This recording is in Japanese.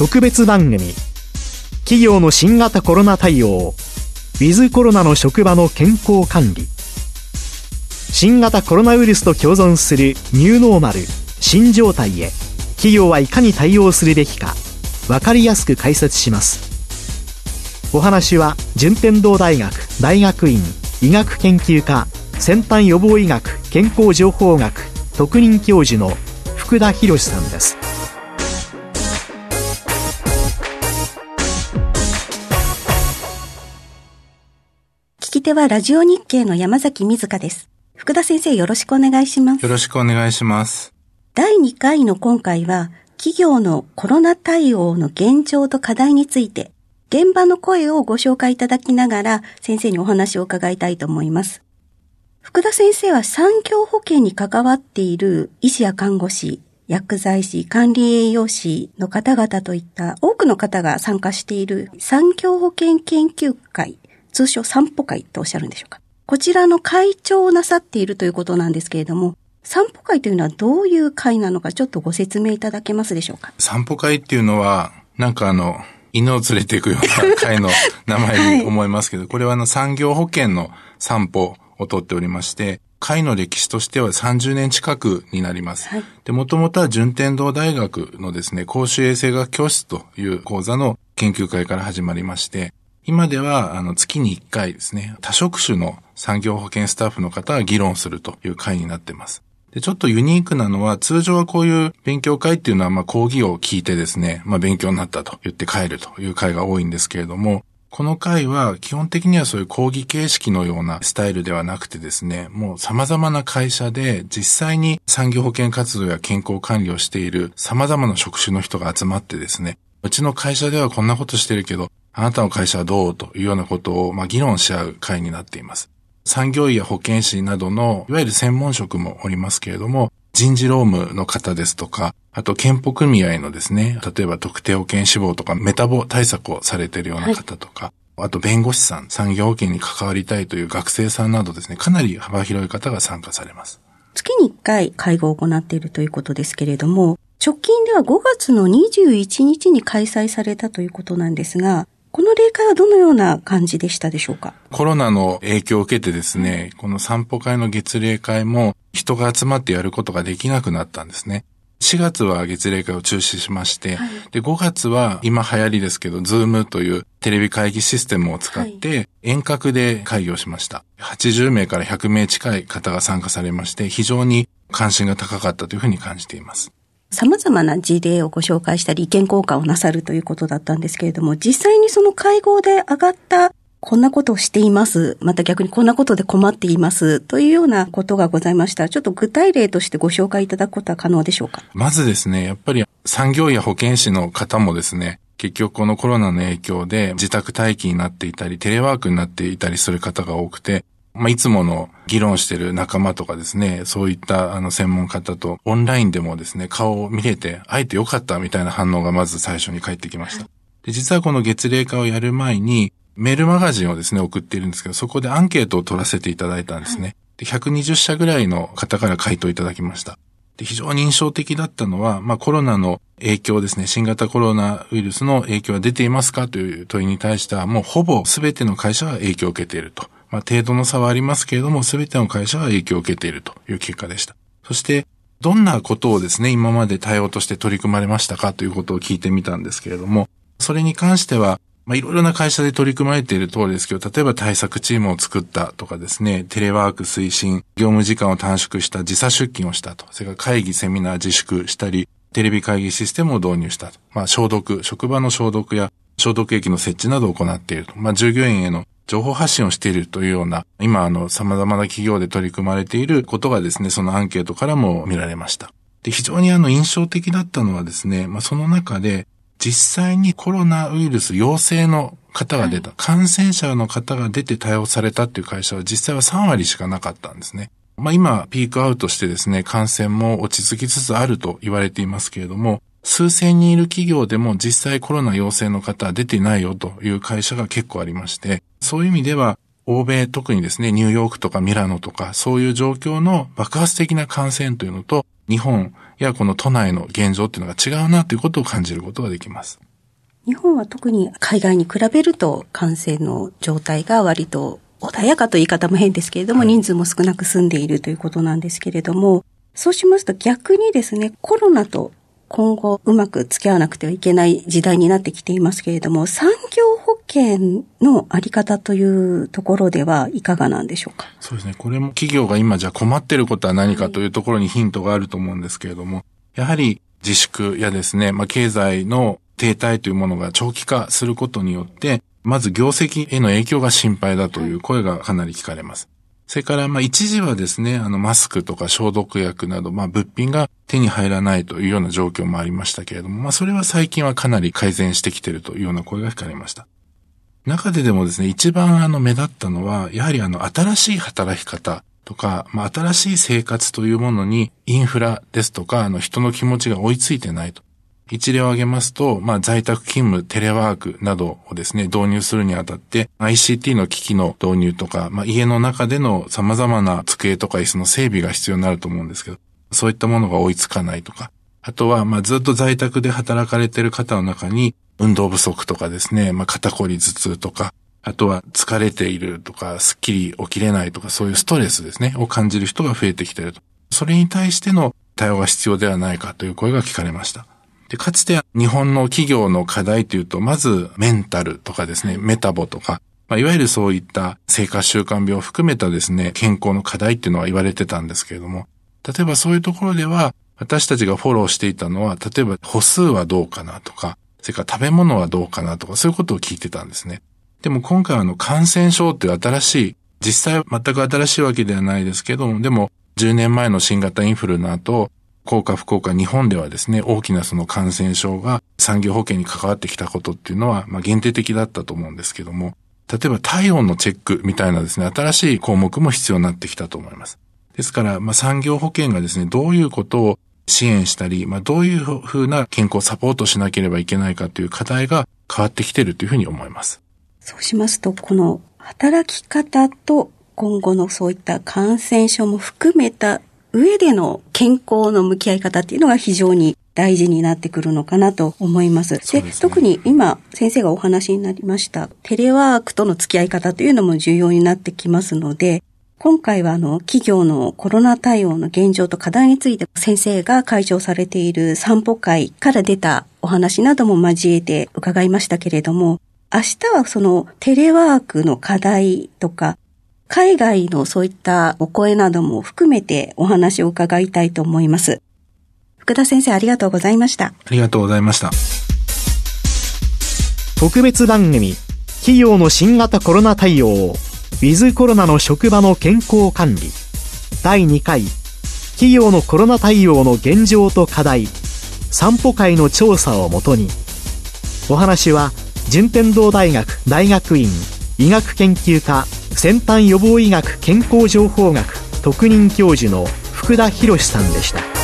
特別番組。企業の新型コロナ対応。ウィズコロナの職場の健康管理。新型コロナウイルスと共存するニューノーマル。新状態へ。企業はいかに対応するべきか。分かりやすく解説します。お話は順天堂大学大学院医学研究科先端予防医学健康情報学特任教授の福田博さんです。き手はラジオ日経の山崎瑞香です。福田先生よろしくお願いします。よろしくお願いします。第2回の今回は、企業のコロナ対応の現状と課題について、現場の声をご紹介いただきながら、先生にお話を伺いたいと思います。福田先生は産業保険に関わっている医師や看護師、薬剤師、管理栄養士の方々といった多くの方が参加している産業保険研究会、通称散歩会とおっしゃるんでしょうか。こちらの会長をなさっているということなんですけれども、散歩会というのはどういう会なのかちょっとご説明いただけますでしょうか。散歩会っていうのは、なんかあの、犬を連れていくような会の名前に 思いますけど、これはあの産業保険の散歩をとっておりまして、会の歴史としては30年近くになります。はいで、もともとは順天堂大学のですね、公衆衛生学教室という講座の研究会から始まりまして、今では、あの、月に1回ですね、多職種の産業保険スタッフの方が議論するという会になっています。で、ちょっとユニークなのは、通常はこういう勉強会っていうのは、まあ、講義を聞いてですね、まあ、勉強になったと言って帰るという会が多いんですけれども、この会は基本的にはそういう講義形式のようなスタイルではなくてですね、もう様々な会社で実際に産業保険活動や健康管理をしている様々な職種の人が集まってですね、うちの会社ではこんなことしてるけど、あなたの会社はどうというようなことを、まあ、議論し合う会になっています。産業医や保健師などの、いわゆる専門職もおりますけれども、人事労務の方ですとか、あと健保組合のですね、例えば特定保険志望とかメタボ対策をされているような方とか、あと弁護士さん、産業保険に関わりたいという学生さんなどですね、かなり幅広い方が参加されます。月に1回会合を行っているということですけれども、直近では5月の21日に開催されたということなんですが、この例会はどのような感じでしたでしょうか？コロナの影響を受けてですね、この散歩会の月例会も人が集まってやることができなくなったんですね。4月は月例会を中止しまして、で、5月は今流行りですけど、ズームというテレビ会議システムを使って遠隔で会議をしました。80名から100名近い方が参加されまして、非常に関心が高かったというふうに感じています。様々な事例をご紹介したり意見交換をなさるということだったんですけれども、実際にその会合で上がったこんなことをしています。また逆にこんなことで困っています。というようなことがございましたら、ちょっと具体例としてご紹介いただくことは可能でしょうか？まずですね、やっぱり産業や保健師の方もですね、結局このコロナの影響で自宅待機になっていたり、テレワークになっていたりする方が多くて、まあ、いつもの議論してる仲間とかですね、そういったあの専門家とオンラインでもですね、顔を見れて、会えてよかったみたいな反応がまず最初に返ってきました。で、実はこの月例会をやる前に、メールマガジンをですね、送っているんですけど、そこでアンケートを取らせていただいたんですね。で、120社ぐらいの方から回答いただきました。で非常に印象的だったのは、まあコロナの影響ですね、新型コロナウイルスの影響は出ていますかという問いに対しては、もうほぼ全ての会社が影響を受けていると。まあ程度の差はありますけれども、全ての会社が影響を受けているという結果でした。そして、どんなことをですね、今まで対応として取り組まれましたかということを聞いてみたんですけれども、それに関しては、まあ、いろいろな会社で取り組まれている通りですけど、例えば対策チームを作ったとかですね、テレワーク推進、業務時間を短縮した時差出勤をしたと、それから会議、セミナー自粛したり、テレビ会議システムを導入したと。まあ、消毒、職場の消毒や消毒液の設置などを行っていると。まあ、従業員への情報発信をしているというような、今、あの、様々な企業で取り組まれていることがですね、そのアンケートからも見られました。で、非常にあの、印象的だったのはですね、まあ、その中で、実際にコロナウイルス陽性の方が出た、感染者の方が出て対応されたっていう会社は実際は3割しかなかったんですね。まあ今、ピークアウトしてですね、感染も落ち着きつつあると言われていますけれども、数千人いる企業でも実際コロナ陽性の方は出ていないよという会社が結構ありまして、そういう意味では、欧米、特にですね、ニューヨークとかミラノとか、そういう状況の爆発的な感染というのと、日本やこの都内の現状っていうのが違うなということを感じることができます。日本は特に海外に比べると感染の状態が割と穏やかという言い方も変ですけれども、はい、人数も少なく住んでいるということなんですけれども、そうしますと逆にですね、コロナと今後うまく付き合わなくてはいけない時代になってきていますけれども、産業保険のあり方というところではいかがなんでしょうか？そうですね。これも企業が今じゃ困ってることは何かというところにヒントがあると思うんですけれども、やはり自粛やですね、まあ、経済の停滞というものが長期化することによって、まず業績への影響が心配だという声がかなり聞かれます。それから、まあ、一時はですね、あの、マスクとか消毒薬など、まあ、物品が手に入らないというような状況もありましたけれども、まあ、それは最近はかなり改善してきているというような声が聞かれました。中ででもですね、一番あの、目立ったのは、やはりあの、新しい働き方とか、まあ、新しい生活というものに、インフラですとか、あの、人の気持ちが追いついてないと。一例を挙げますと、まあ、在宅勤務、テレワークなどをですね、導入するにあたって、ICT の機器の導入とか、まあ、家の中での様々な机とか椅子の整備が必要になると思うんですけど、そういったものが追いつかないとか、あとは、まあ、ずっと在宅で働かれている方の中に、運動不足とかですね、まあ、肩こり頭痛とか、あとは疲れているとか、すっきり起きれないとか、そういうストレスですね、を感じる人が増えてきていると。それに対しての対応が必要ではないかという声が聞かれました。で、かつて日本の企業の課題というと、まずメンタルとかですね、メタボとか、まあ、いわゆるそういった生活習慣病を含めたですね、健康の課題っていうのは言われてたんですけれども、例えばそういうところでは、私たちがフォローしていたのは、例えば歩数はどうかなとか、それから食べ物はどうかなとか、そういうことを聞いてたんですね。でも今回はあの感染症っていう新しい、実際は全く新しいわけではないですけども、でも10年前の新型インフルの後、効果不効果日本ではですね、大きなその感染症が産業保険に関わってきたことっていうのは、まあ限定的だったと思うんですけども、例えば体温のチェックみたいなですね、新しい項目も必要になってきたと思います。ですから、まあ産業保険がですね、どういうことを支援したり、まあどういうふうな健康サポートしなければいけないかという課題が変わってきているというふうに思います。そうしますと、この働き方と今後のそういった感染症も含めた上での健康の向き合い方っていうのが非常に大事になってくるのかなと思います。で、ね、特に今先生がお話になりましたテレワークとの付き合い方というのも重要になってきますので、今回はあの企業のコロナ対応の現状と課題について先生が会長されている散歩会から出たお話なども交えて伺いましたけれども、明日はそのテレワークの課題とか海外のそういったお声なども含めてお話を伺いたいと思います。福田先生ありがとうございました。ありがとうございました。特別番組、企業の新型コロナ対応、ウィズコロナの職場の健康管理、第2回、企業のコロナ対応の現状と課題、散歩会の調査をもとに、お話は、順天堂大学大学院医学研究科先端予防医学健康情報学特任教授の福田博さんでした。